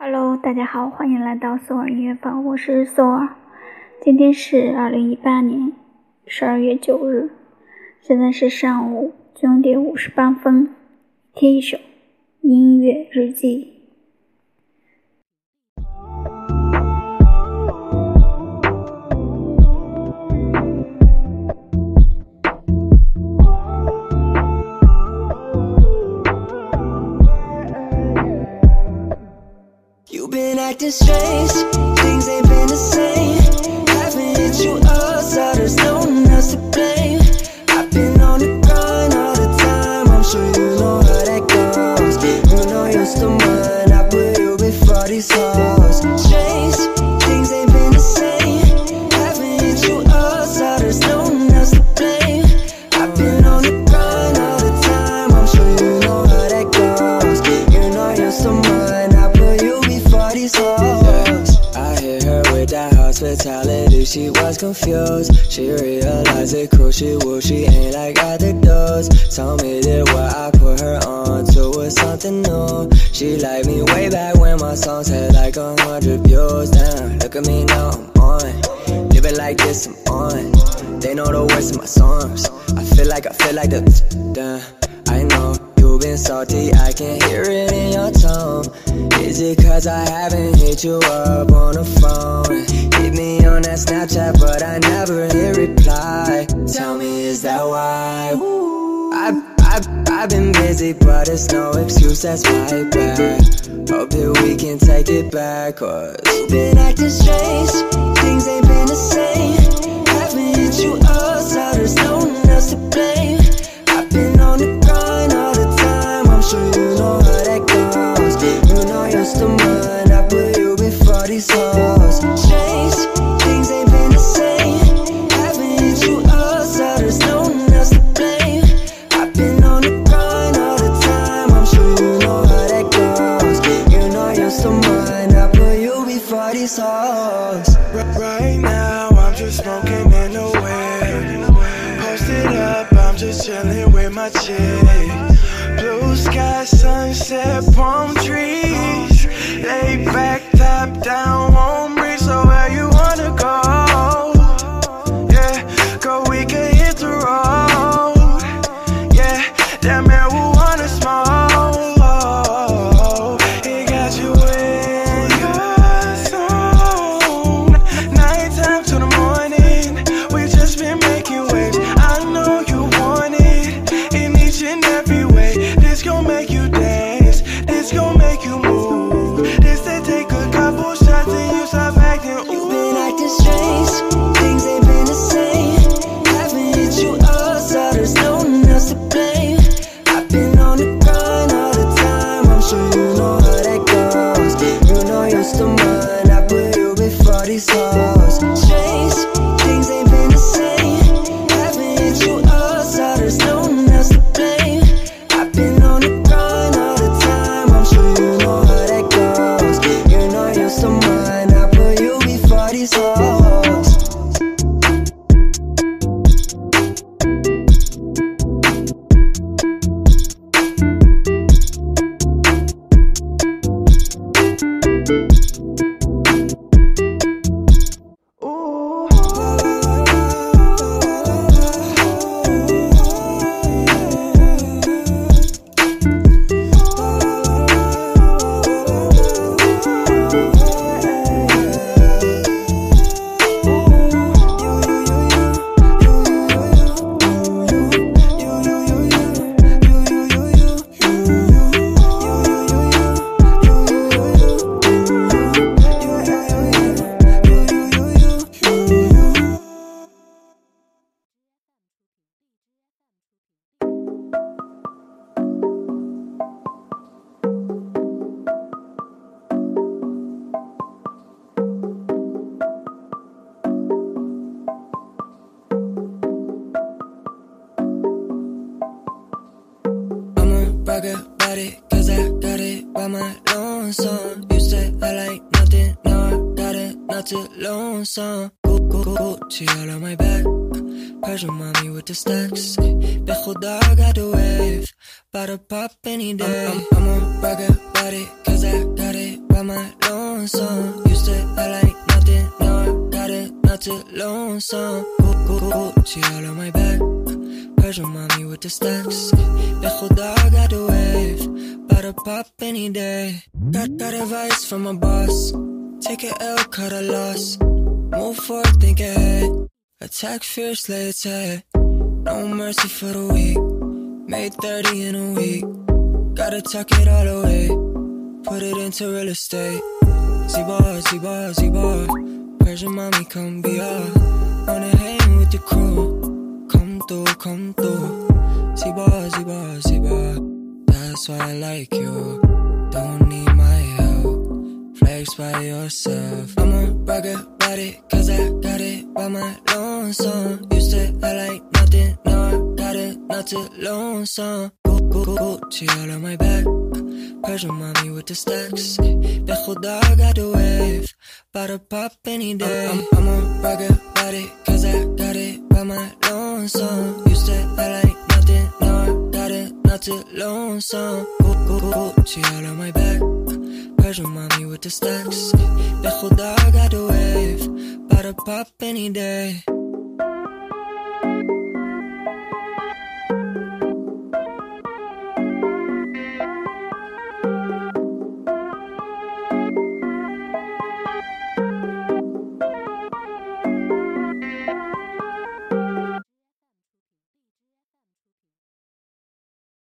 Hello，大家好，欢迎来到索尔音乐坊，我是索尔。今天是二零一八年十二月九日，现在是上午九点五十八分。听一首音乐日记。Acting strange. Things ain't been the same. Hospitality. She was confused. She realized it cool. She woo. She ain't like other dudes. Told me that what I put her on to was something new. She liked me way back when my songs had like a hundred views. Damn, look at me now. I'm on. Living like this. I'm on. They know the words of my songs. I feel like I feel like the. Damn, I know. You've been salty, I can hear it in your tone. Is it cause I haven't hit you up on the phone? Me on that Snapchat, but I never hit reply. Tell me, is that why? I've, I've, I've been busy, but it's no excuse, that's my bad. Hope that we can take it back, cause you've been acting strange. Things ain't been the same. Right now, I'm just smoking in the wind. Posted up, I'm just chilling with my chick. Blue sky, sunset, palm trees. Lay back, top down, these hoes. Rock about it, cause I got it by my lonesome. You said I like nothing, now I got it, not too lonesome. Go, go, go, Gucci all on my back. Persian mommy with the stacks. Bet Khuda got the wave. About to pop any day. I'm, I'm, I'ma rock about it, cause I got it by my lonesome. Used to I like nothing, now I got it, not too lonesome. Go, go, go, Gucci all on my back. Persian mommy with the stacks. The khuda got the wave. About to pop any day. Got, got advice from my boss. Take a L, cut a loss. Move forward, think ahead. Attack fierce, lay its head. No mercy for the weak. Made 30 in a week. Gotta tuck it all away. Put it into real estate. Z-bar, Z-bar, Z-bar. Persian mommy, come be off. Wanna hang with the crew. Through, come through. Z-bar, Z-bar, Z-bar. That's why I like you. Don't need my help. Flex by yourself. I'ma brag about it, cause I got it by my lonesome. Used to act like nothing, now I got it, not too lonesome. Go, go, Gucci all on my back. Persian mommy with the stacks. The khuda got the wave. About to pop any day. I'm, I'm, brag about it, cause I got it by my lonesome. Used to act like nothing, now I got it, not too lonesome. Gu- gu- Gucci all on my back. Persian mommy with the stacks. The khuda got the wave. About to pop any day.